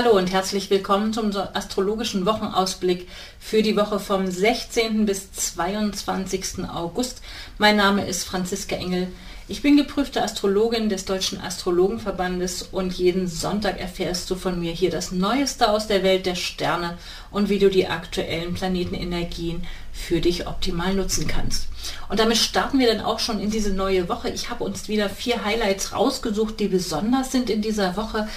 Hallo und herzlich willkommen zum astrologischen Wochenausblick für die Woche vom 16. bis 22. August. Mein Name ist Franziska Engel. Ich bin geprüfte Astrologin des Deutschen Astrologenverbandes und jeden Sonntag erfährst du von mir hier das Neueste aus der Welt der Sterne und wie du die aktuellen Planetenenergien für dich optimal nutzen kannst. Und damit starten wir dann auch schon in diese neue Woche. Ich habe uns wieder vier Highlights rausgesucht, die besonders sind in dieser Woche.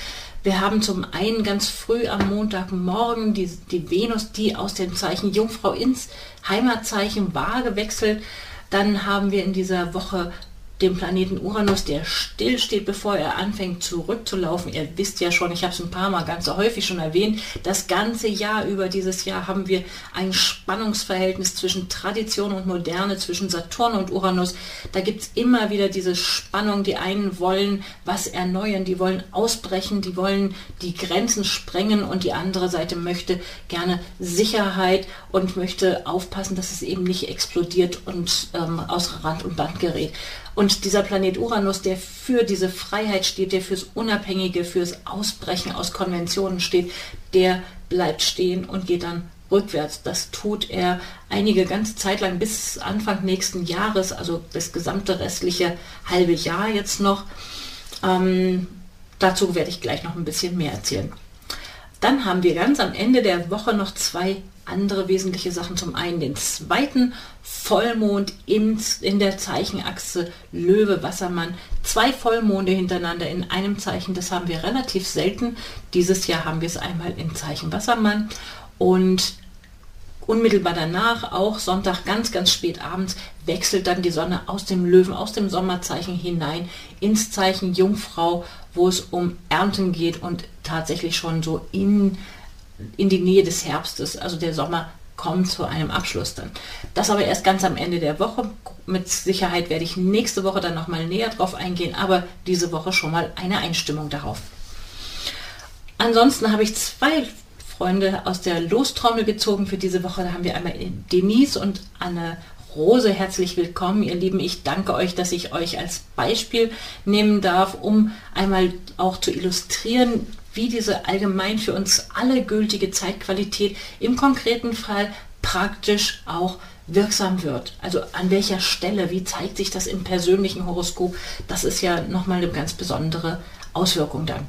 Wir haben zum einen ganz früh am Montagmorgen die, die Venus, die aus dem Zeichen Jungfrau ins Heimatzeichen Waage wechselt. Dann haben wir in dieser Woche dem Planeten Uranus, der still steht, bevor er anfängt zurückzulaufen. Ihr wisst ja schon, ich habe es ein paar Mal ganz häufig schon erwähnt, das ganze Jahr über dieses Jahr haben wir ein Spannungsverhältnis zwischen Tradition und Moderne, zwischen Saturn und Uranus. Da gibt es immer wieder diese Spannung. Die einen wollen was erneuern, die wollen ausbrechen, die wollen die Grenzen sprengen und die andere Seite möchte gerne Sicherheit und möchte aufpassen, dass es eben nicht explodiert und ähm, aus Rand und Band gerät. Und dieser Planet Uranus, der für diese Freiheit steht, der fürs Unabhängige, fürs Ausbrechen aus Konventionen steht, der bleibt stehen und geht dann rückwärts. Das tut er einige ganze Zeit lang bis Anfang nächsten Jahres, also das gesamte restliche halbe Jahr jetzt noch. Ähm, dazu werde ich gleich noch ein bisschen mehr erzählen. Dann haben wir ganz am Ende der Woche noch zwei andere wesentliche Sachen. Zum einen den zweiten Vollmond in, in der Zeichenachse Löwe, Wassermann. Zwei Vollmonde hintereinander in einem Zeichen, das haben wir relativ selten. Dieses Jahr haben wir es einmal im Zeichen Wassermann. Und unmittelbar danach, auch Sonntag ganz, ganz spät abends, wechselt dann die Sonne aus dem Löwen, aus dem Sommerzeichen hinein ins Zeichen Jungfrau, wo es um Ernten geht und tatsächlich schon so in in die Nähe des Herbstes, also der Sommer kommt zu einem Abschluss dann. Das aber erst ganz am Ende der Woche. Mit Sicherheit werde ich nächste Woche dann nochmal näher drauf eingehen, aber diese Woche schon mal eine Einstimmung darauf. Ansonsten habe ich zwei Freunde aus der Lostrommel gezogen für diese Woche. Da haben wir einmal Denise und Anne Rose. Herzlich willkommen, ihr Lieben. Ich danke euch, dass ich euch als Beispiel nehmen darf, um einmal auch zu illustrieren, wie diese allgemein für uns alle gültige Zeitqualität im konkreten Fall praktisch auch wirksam wird. Also an welcher Stelle, wie zeigt sich das im persönlichen Horoskop? Das ist ja nochmal eine ganz besondere Auswirkung dann.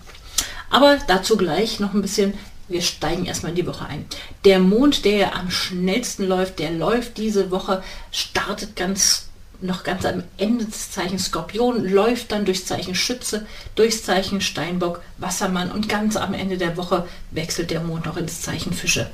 Aber dazu gleich noch ein bisschen, wir steigen erstmal in die Woche ein. Der Mond, der am schnellsten läuft, der läuft diese Woche, startet ganz noch ganz am Ende des Zeichens Skorpion, läuft dann durchs Zeichen Schütze, durchs Zeichen Steinbock, Wassermann und ganz am Ende der Woche wechselt der Mond noch ins Zeichen Fische.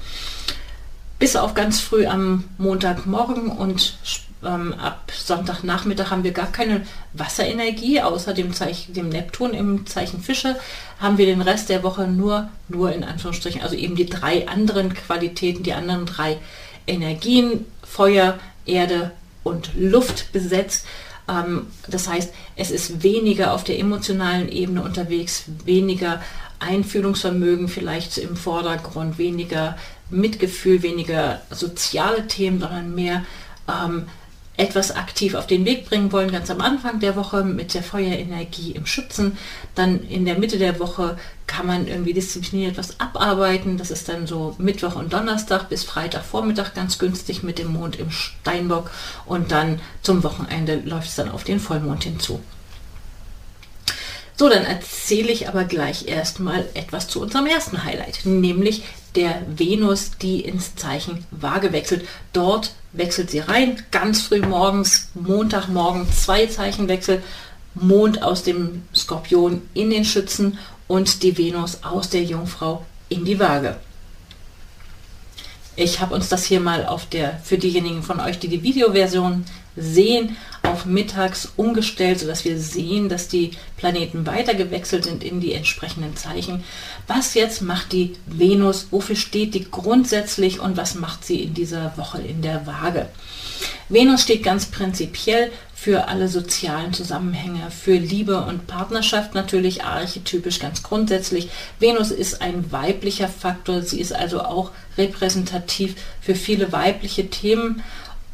Bis auf ganz früh am Montagmorgen und ähm, ab Sonntagnachmittag haben wir gar keine Wasserenergie, außer dem Zeichen, dem Neptun im Zeichen Fische, haben wir den Rest der Woche nur, nur in Anführungsstrichen, also eben die drei anderen Qualitäten, die anderen drei Energien, Feuer, Erde, und Luft besetzt. Ähm, das heißt, es ist weniger auf der emotionalen Ebene unterwegs, weniger Einfühlungsvermögen vielleicht im Vordergrund, weniger Mitgefühl, weniger soziale Themen, sondern mehr ähm, etwas aktiv auf den Weg bringen wollen, ganz am Anfang der Woche mit der Feuerenergie im Schützen. Dann in der Mitte der Woche kann man irgendwie diszipliniert etwas abarbeiten. Das ist dann so Mittwoch und Donnerstag bis Freitagvormittag ganz günstig mit dem Mond im Steinbock. Und dann zum Wochenende läuft es dann auf den Vollmond hinzu. So, dann erzähle ich aber gleich erstmal etwas zu unserem ersten Highlight, nämlich der Venus, die ins Zeichen Waage wechselt. Dort wechselt sie rein, ganz früh morgens, Montagmorgen, zwei Zeichenwechsel, Mond aus dem Skorpion in den Schützen und die Venus aus der Jungfrau in die Waage. Ich habe uns das hier mal auf der, für diejenigen von euch, die die Videoversion sehen, auf mittags umgestellt, sodass wir sehen, dass die Planeten weiter gewechselt sind in die entsprechenden Zeichen. Was jetzt macht die Venus? Wofür steht die grundsätzlich und was macht sie in dieser Woche in der Waage? Venus steht ganz prinzipiell für alle sozialen Zusammenhänge, für Liebe und Partnerschaft natürlich archetypisch ganz grundsätzlich. Venus ist ein weiblicher Faktor, sie ist also auch repräsentativ für viele weibliche Themen,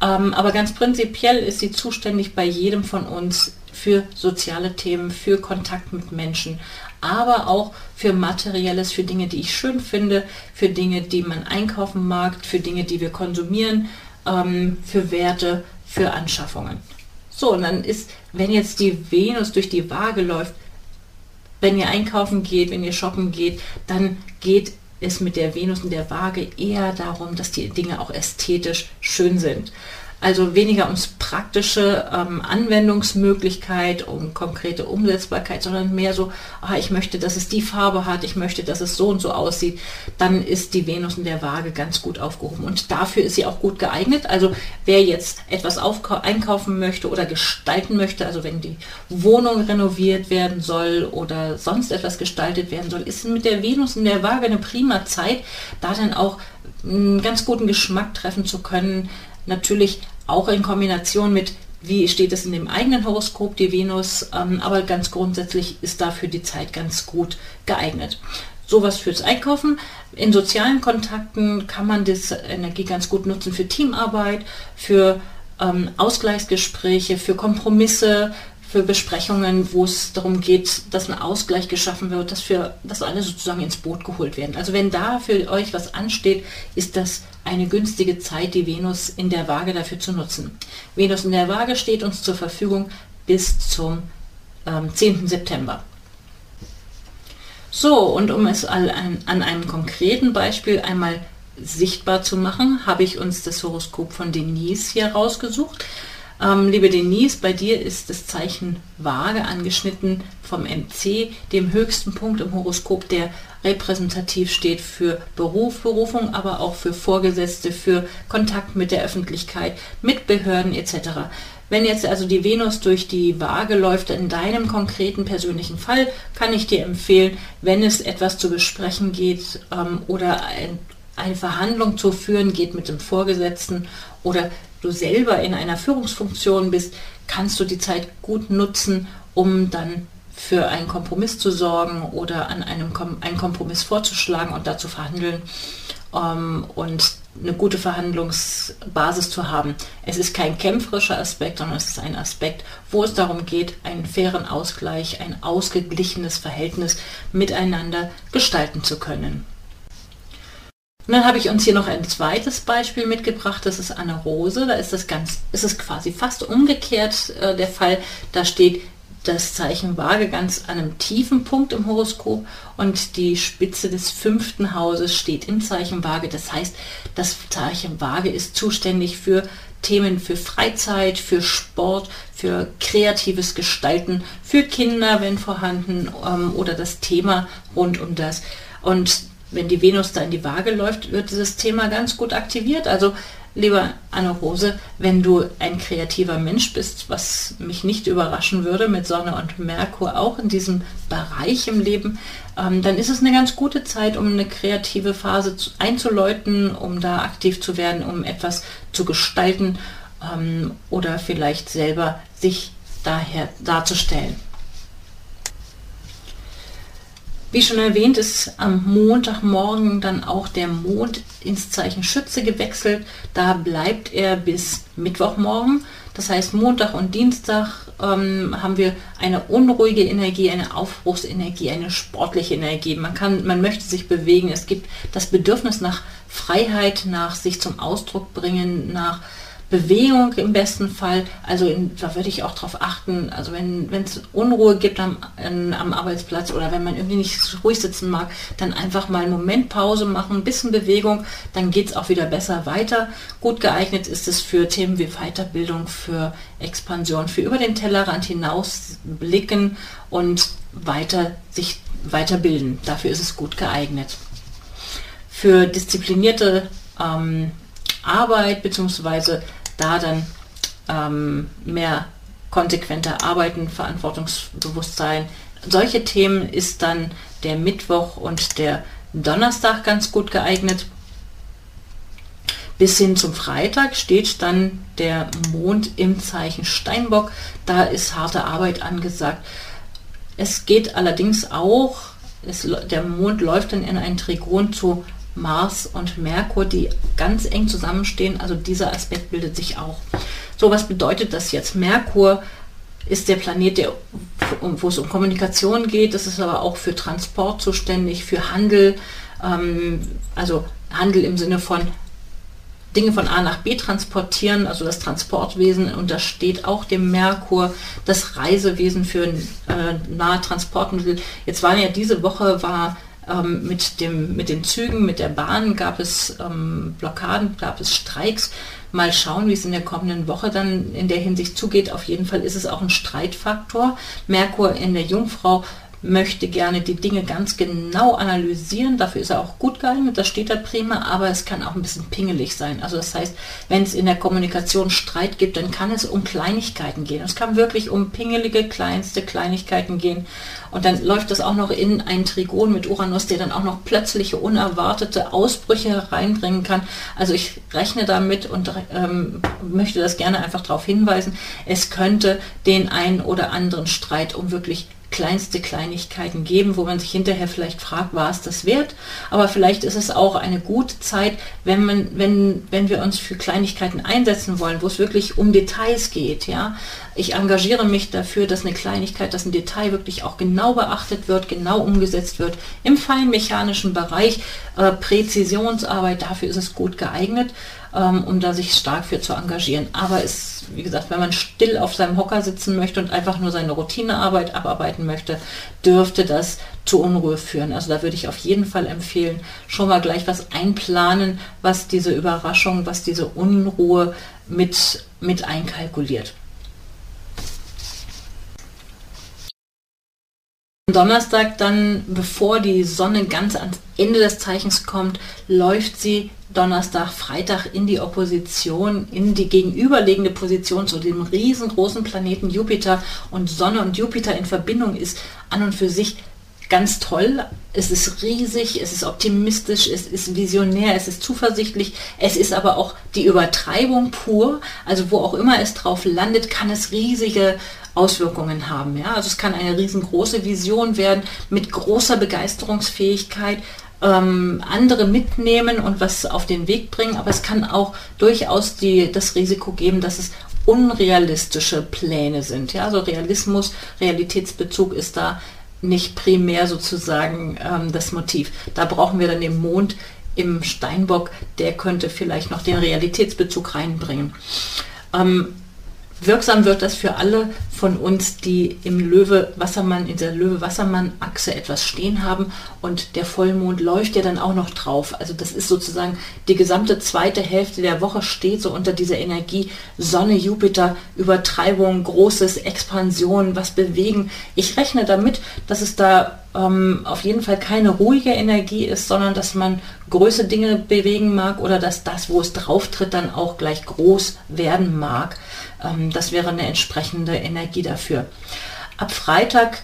ähm, aber ganz prinzipiell ist sie zuständig bei jedem von uns für soziale Themen, für Kontakt mit Menschen, aber auch für Materielles, für Dinge, die ich schön finde, für Dinge, die man einkaufen mag, für Dinge, die wir konsumieren, ähm, für Werte, für Anschaffungen. So, und dann ist, wenn jetzt die Venus durch die Waage läuft, wenn ihr einkaufen geht, wenn ihr shoppen geht, dann geht es mit der Venus und der Waage eher darum, dass die Dinge auch ästhetisch schön sind. Also weniger ums praktische ähm, Anwendungsmöglichkeit, um konkrete Umsetzbarkeit, sondern mehr so, ah, ich möchte, dass es die Farbe hat, ich möchte, dass es so und so aussieht. Dann ist die Venus in der Waage ganz gut aufgehoben. Und dafür ist sie auch gut geeignet. Also wer jetzt etwas einkaufen möchte oder gestalten möchte, also wenn die Wohnung renoviert werden soll oder sonst etwas gestaltet werden soll, ist mit der Venus in der Waage eine prima Zeit, da dann auch einen ganz guten Geschmack treffen zu können, natürlich auch in Kombination mit, wie steht es in dem eigenen Horoskop, die Venus, ähm, aber ganz grundsätzlich ist dafür die Zeit ganz gut geeignet. Sowas fürs Einkaufen. In sozialen Kontakten kann man das Energie ganz gut nutzen für Teamarbeit, für ähm, Ausgleichsgespräche, für Kompromisse, für Besprechungen, wo es darum geht, dass ein Ausgleich geschaffen wird, dass, für, dass alle sozusagen ins Boot geholt werden. Also wenn da für euch was ansteht, ist das eine günstige Zeit, die Venus in der Waage dafür zu nutzen. Venus in der Waage steht uns zur Verfügung bis zum ähm, 10. September. So, und um es an, an einem konkreten Beispiel einmal sichtbar zu machen, habe ich uns das Horoskop von Denise hier rausgesucht. Ähm, liebe Denise, bei dir ist das Zeichen Waage angeschnitten vom MC, dem höchsten Punkt im Horoskop, der repräsentativ steht für Beruf, Berufung, aber auch für Vorgesetzte, für Kontakt mit der Öffentlichkeit, mit Behörden etc. Wenn jetzt also die Venus durch die Waage läuft, in deinem konkreten persönlichen Fall, kann ich dir empfehlen, wenn es etwas zu besprechen geht ähm, oder ein, eine Verhandlung zu führen geht mit dem Vorgesetzten oder du selber in einer Führungsfunktion bist, kannst du die Zeit gut nutzen, um dann für einen Kompromiss zu sorgen oder an einem Kom einen Kompromiss vorzuschlagen und dazu verhandeln ähm, und eine gute Verhandlungsbasis zu haben. Es ist kein kämpferischer Aspekt, sondern es ist ein Aspekt, wo es darum geht, einen fairen Ausgleich, ein ausgeglichenes Verhältnis miteinander gestalten zu können. Und dann habe ich uns hier noch ein zweites Beispiel mitgebracht, das ist Anne Rose. Da ist das ganz, ist es quasi fast umgekehrt äh, der Fall. Da steht das Zeichen Waage ganz an einem tiefen Punkt im Horoskop und die Spitze des fünften Hauses steht im Zeichen Waage. Das heißt, das Zeichen Waage ist zuständig für Themen für Freizeit, für Sport, für kreatives Gestalten, für Kinder, wenn vorhanden, ähm, oder das Thema rund um das. Und wenn die Venus da in die Waage läuft, wird dieses Thema ganz gut aktiviert. Also lieber Anne Rose, wenn du ein kreativer Mensch bist, was mich nicht überraschen würde, mit Sonne und Merkur auch in diesem Bereich im Leben, ähm, dann ist es eine ganz gute Zeit, um eine kreative Phase zu, einzuläuten, um da aktiv zu werden, um etwas zu gestalten ähm, oder vielleicht selber sich daher darzustellen. Wie schon erwähnt, ist am Montagmorgen dann auch der Mond ins Zeichen Schütze gewechselt. Da bleibt er bis Mittwochmorgen. Das heißt, Montag und Dienstag ähm, haben wir eine unruhige Energie, eine Aufbruchsenergie, eine sportliche Energie. Man kann, man möchte sich bewegen. Es gibt das Bedürfnis nach Freiheit, nach sich zum Ausdruck bringen, nach Bewegung im besten Fall. Also in, da würde ich auch darauf achten, also wenn es Unruhe gibt am, in, am Arbeitsplatz oder wenn man irgendwie nicht ruhig sitzen mag, dann einfach mal einen Moment Pause machen, ein bisschen Bewegung, dann geht es auch wieder besser weiter. Gut geeignet ist es für Themen wie Weiterbildung, für Expansion, für über den Tellerrand hinaus blicken und weiter sich weiterbilden. Dafür ist es gut geeignet. Für disziplinierte ähm, Arbeit, beziehungsweise da dann ähm, mehr konsequenter arbeiten, Verantwortungsbewusstsein. Solche Themen ist dann der Mittwoch und der Donnerstag ganz gut geeignet. Bis hin zum Freitag steht dann der Mond im Zeichen Steinbock. Da ist harte Arbeit angesagt. Es geht allerdings auch, es, der Mond läuft dann in ein Trigon zu Mars und Merkur, die ganz eng zusammenstehen. Also dieser Aspekt bildet sich auch. So, was bedeutet das jetzt? Merkur ist der Planet, der, wo es um Kommunikation geht. Das ist aber auch für Transport zuständig, für Handel. Ähm, also Handel im Sinne von Dinge von A nach B transportieren, also das Transportwesen untersteht auch dem Merkur, das Reisewesen für äh, nahe Transportmittel. Jetzt war ja diese Woche war ähm, mit, dem, mit den Zügen, mit der Bahn gab es ähm, Blockaden, gab es Streiks. Mal schauen, wie es in der kommenden Woche dann in der Hinsicht zugeht. Auf jeden Fall ist es auch ein Streitfaktor. Merkur in der Jungfrau möchte gerne die Dinge ganz genau analysieren. Dafür ist er auch gut geeignet, das steht da prima, aber es kann auch ein bisschen pingelig sein. Also das heißt, wenn es in der Kommunikation Streit gibt, dann kann es um Kleinigkeiten gehen. Es kann wirklich um pingelige, kleinste Kleinigkeiten gehen. Und dann läuft das auch noch in ein Trigon mit Uranus, der dann auch noch plötzliche, unerwartete Ausbrüche hereinbringen kann. Also ich rechne damit und ähm, möchte das gerne einfach darauf hinweisen, es könnte den einen oder anderen Streit um wirklich kleinste Kleinigkeiten geben, wo man sich hinterher vielleicht fragt, war es das wert? Aber vielleicht ist es auch eine gute Zeit, wenn man, wenn, wenn wir uns für Kleinigkeiten einsetzen wollen, wo es wirklich um Details geht, ja. Ich engagiere mich dafür, dass eine Kleinigkeit, dass ein Detail wirklich auch genau beachtet wird, genau umgesetzt wird. Im feinmechanischen Bereich, äh, Präzisionsarbeit, dafür ist es gut geeignet um da sich stark für zu engagieren. Aber es, wie gesagt, wenn man still auf seinem Hocker sitzen möchte und einfach nur seine Routinearbeit abarbeiten möchte, dürfte das zu Unruhe führen. Also da würde ich auf jeden Fall empfehlen, schon mal gleich was einplanen, was diese Überraschung, was diese Unruhe mit, mit einkalkuliert. Donnerstag dann, bevor die Sonne ganz ans Ende des Zeichens kommt, läuft sie Donnerstag, Freitag in die Opposition, in die gegenüberliegende Position zu dem riesengroßen Planeten Jupiter und Sonne und Jupiter in Verbindung ist an und für sich ganz toll. Es ist riesig, es ist optimistisch, es ist visionär, es ist zuversichtlich, es ist aber auch die Übertreibung pur. Also wo auch immer es drauf landet, kann es riesige Auswirkungen haben. Ja? Also es kann eine riesengroße Vision werden mit großer Begeisterungsfähigkeit, ähm, andere mitnehmen und was auf den Weg bringen, aber es kann auch durchaus die, das Risiko geben, dass es unrealistische Pläne sind. Ja, also Realismus, Realitätsbezug ist da nicht primär sozusagen ähm, das Motiv. Da brauchen wir dann den Mond im Steinbock, der könnte vielleicht noch den Realitätsbezug reinbringen. Ähm, Wirksam wird das für alle von uns, die im Löwe-Wassermann, in der Löwe-Wassermann-Achse etwas stehen haben und der Vollmond läuft ja dann auch noch drauf. Also das ist sozusagen die gesamte zweite Hälfte der Woche steht so unter dieser Energie Sonne, Jupiter, Übertreibung, großes Expansion, was bewegen. Ich rechne damit, dass es da ähm, auf jeden Fall keine ruhige Energie ist, sondern dass man größere Dinge bewegen mag oder dass das, wo es drauf tritt, dann auch gleich groß werden mag. Ähm, das wäre eine entsprechende Energie dafür. Ab Freitag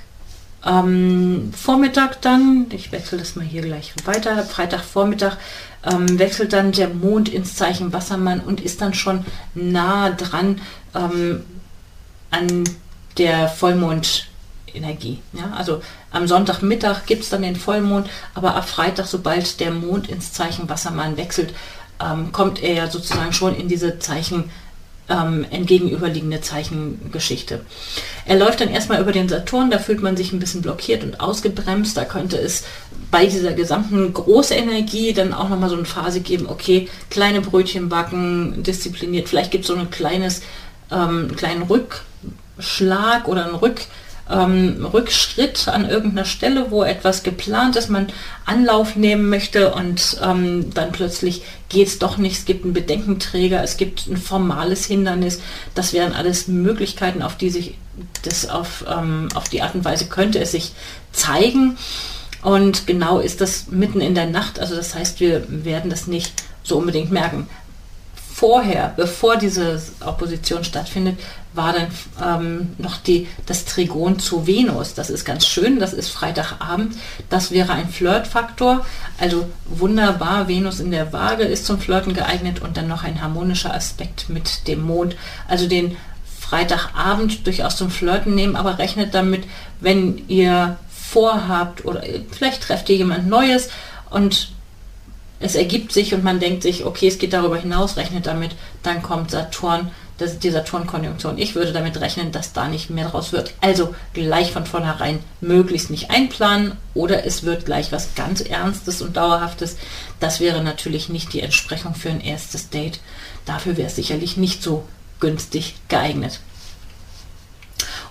ähm, Vormittag dann, ich wechsle das mal hier gleich weiter, Freitagvormittag ähm, wechselt dann der Mond ins Zeichen Wassermann und ist dann schon nah dran ähm, an der Vollmond Energie. Ja? Also am Sonntagmittag gibt es dann den Vollmond, aber ab Freitag, sobald der Mond ins Zeichen Wassermann wechselt, ähm, kommt er ja sozusagen schon in diese Zeichen ähm, entgegenüberliegende Zeichengeschichte. Er läuft dann erstmal über den Saturn, da fühlt man sich ein bisschen blockiert und ausgebremst. Da könnte es bei dieser gesamten Großenergie dann auch nochmal so eine Phase geben, okay, kleine Brötchen backen, diszipliniert. Vielleicht gibt es so ein kleines, ähm, kleinen Rückschlag oder ein Rück ähm, Rückschritt an irgendeiner Stelle, wo etwas geplant ist, man Anlauf nehmen möchte und ähm, dann plötzlich geht es doch nicht, es gibt einen Bedenkenträger, es gibt ein formales Hindernis. Das wären alles Möglichkeiten, auf die sich das auf, ähm, auf die Art und Weise könnte es sich zeigen. Und genau ist das mitten in der Nacht, also das heißt, wir werden das nicht so unbedingt merken vorher, bevor diese Opposition stattfindet, war dann ähm, noch die, das Trigon zu Venus. Das ist ganz schön, das ist Freitagabend. Das wäre ein Flirtfaktor. Also wunderbar, Venus in der Waage ist zum Flirten geeignet und dann noch ein harmonischer Aspekt mit dem Mond. Also den Freitagabend durchaus zum Flirten nehmen, aber rechnet damit, wenn ihr vorhabt oder vielleicht trefft ihr jemand Neues und es ergibt sich und man denkt sich, okay, es geht darüber hinaus, rechnet damit, dann kommt Saturn, das, die Saturn-Konjunktion. Ich würde damit rechnen, dass da nicht mehr draus wird. Also gleich von vornherein möglichst nicht einplanen oder es wird gleich was ganz Ernstes und Dauerhaftes. Das wäre natürlich nicht die Entsprechung für ein erstes Date. Dafür wäre es sicherlich nicht so günstig geeignet.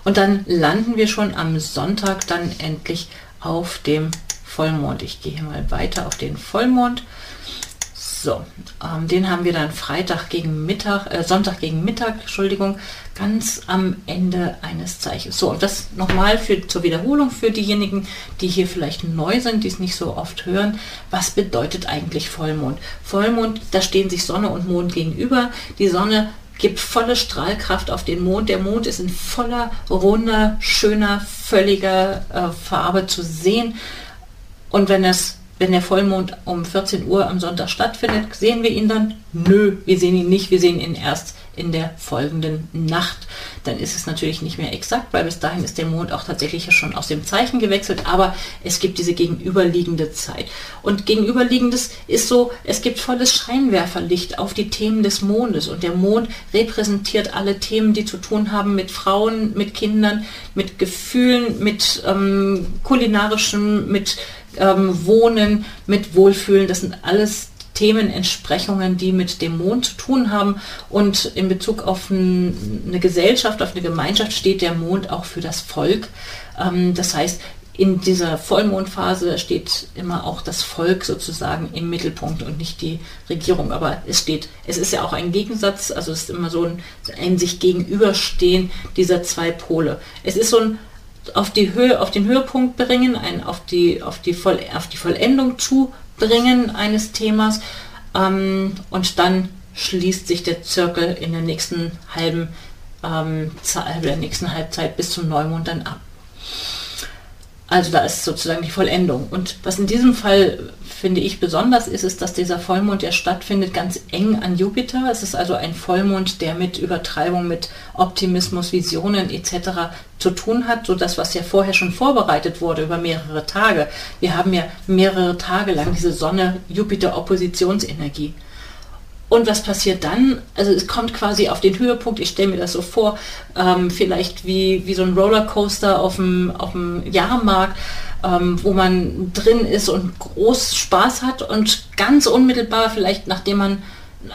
Und dann landen wir schon am Sonntag dann endlich auf dem Vollmond. Ich gehe mal weiter auf den Vollmond. So, ähm, den haben wir dann Freitag gegen Mittag, äh, Sonntag gegen Mittag, Entschuldigung, ganz am Ende eines Zeichens. So, und das nochmal zur Wiederholung für diejenigen, die hier vielleicht neu sind, die es nicht so oft hören. Was bedeutet eigentlich Vollmond? Vollmond, da stehen sich Sonne und Mond gegenüber. Die Sonne gibt volle Strahlkraft auf den Mond. Der Mond ist in voller, runder, schöner, völliger äh, Farbe zu sehen. Und wenn es wenn der Vollmond um 14 Uhr am Sonntag stattfindet, sehen wir ihn dann? Nö, wir sehen ihn nicht, wir sehen ihn erst in der folgenden Nacht. Dann ist es natürlich nicht mehr exakt, weil bis dahin ist der Mond auch tatsächlich schon aus dem Zeichen gewechselt, aber es gibt diese gegenüberliegende Zeit. Und gegenüberliegendes ist so, es gibt volles Scheinwerferlicht auf die Themen des Mondes und der Mond repräsentiert alle Themen, die zu tun haben mit Frauen, mit Kindern, mit Gefühlen, mit ähm, kulinarischem, mit ähm, Wohnen, mit Wohlfühlen. Das sind alles Themenentsprechungen, die mit dem Mond zu tun haben. Und in Bezug auf eine Gesellschaft, auf eine Gemeinschaft steht der Mond auch für das Volk. Ähm, das heißt, in dieser Vollmondphase steht immer auch das Volk sozusagen im Mittelpunkt und nicht die Regierung. Aber es steht, es ist ja auch ein Gegensatz, also es ist immer so ein, ein sich gegenüberstehen dieser zwei Pole. Es ist so ein auf die Höhe, auf den Höhepunkt bringen, ein, auf, die, auf, die Voll, auf die Vollendung zu bringen eines Themas ähm, und dann schließt sich der Zirkel in der nächsten halben ähm, der nächsten Halbzeit bis zum Neumond dann ab. Also da ist sozusagen die Vollendung. Und was in diesem Fall finde ich besonders ist, ist, dass dieser Vollmond, der stattfindet, ganz eng an Jupiter. Es ist also ein Vollmond, der mit Übertreibung, mit Optimismus, Visionen etc. zu tun hat, so das, was ja vorher schon vorbereitet wurde über mehrere Tage. Wir haben ja mehrere Tage lang diese Sonne-Jupiter-Oppositionsenergie. Und was passiert dann? Also es kommt quasi auf den Höhepunkt, ich stelle mir das so vor, ähm, vielleicht wie, wie so ein Rollercoaster auf dem, auf dem Jahrmarkt, ähm, wo man drin ist und groß Spaß hat und ganz unmittelbar, vielleicht nachdem man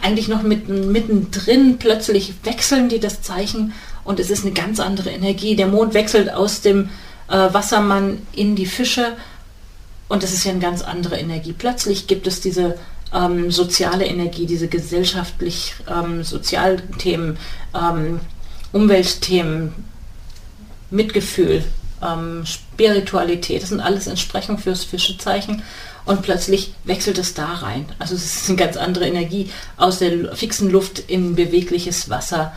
eigentlich noch mit, mittendrin plötzlich wechseln die das Zeichen und es ist eine ganz andere Energie. Der Mond wechselt aus dem äh, Wassermann in die Fische und es ist ja eine ganz andere Energie. Plötzlich gibt es diese ähm, soziale Energie, diese gesellschaftlich ähm, Sozialthemen, ähm, Umweltthemen, Mitgefühl, ähm, Spiritualität, das sind alles Entsprechungen fürs Fischezeichen und plötzlich wechselt es da rein. Also es ist eine ganz andere Energie aus der fixen Luft in bewegliches Wasser.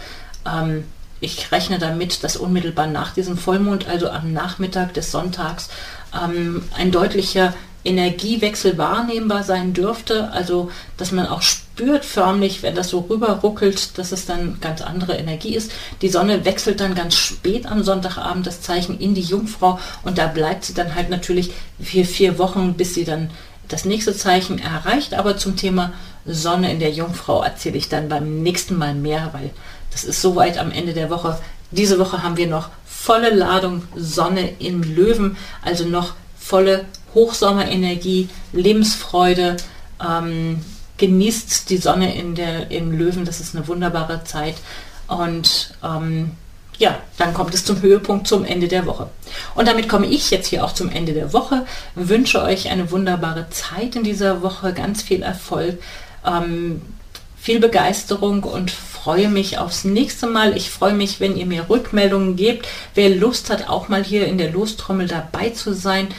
Ähm, ich rechne damit, dass unmittelbar nach diesem Vollmond, also am Nachmittag des Sonntags, ähm, ein deutlicher Energiewechsel wahrnehmbar sein dürfte. Also, dass man auch spürt förmlich, wenn das so rüberruckelt, dass es dann ganz andere Energie ist. Die Sonne wechselt dann ganz spät am Sonntagabend das Zeichen in die Jungfrau und da bleibt sie dann halt natürlich vier, vier Wochen, bis sie dann das nächste Zeichen erreicht. Aber zum Thema Sonne in der Jungfrau erzähle ich dann beim nächsten Mal mehr, weil das ist soweit am Ende der Woche. Diese Woche haben wir noch volle Ladung Sonne in Löwen, also noch volle Hochsommerenergie, Lebensfreude. Ähm, genießt die Sonne in der, im Löwen, das ist eine wunderbare Zeit. Und ähm, ja, dann kommt es zum Höhepunkt zum Ende der Woche. Und damit komme ich jetzt hier auch zum Ende der Woche. Wünsche euch eine wunderbare Zeit in dieser Woche, ganz viel Erfolg, ähm, viel Begeisterung und freue mich aufs nächste Mal. Ich freue mich, wenn ihr mir Rückmeldungen gebt. Wer Lust hat, auch mal hier in der Lostrommel dabei zu sein,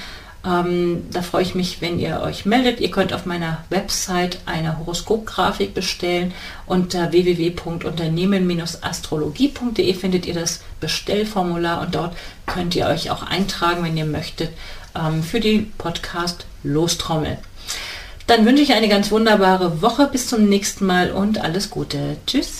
ähm, da freue ich mich, wenn ihr euch meldet. Ihr könnt auf meiner Website eine Horoskopgrafik bestellen. Unter www.unternehmen-astrologie.de findet ihr das Bestellformular und dort könnt ihr euch auch eintragen, wenn ihr möchtet, ähm, für die Podcast Lostrommel. Dann wünsche ich eine ganz wunderbare Woche. Bis zum nächsten Mal und alles Gute. Tschüss.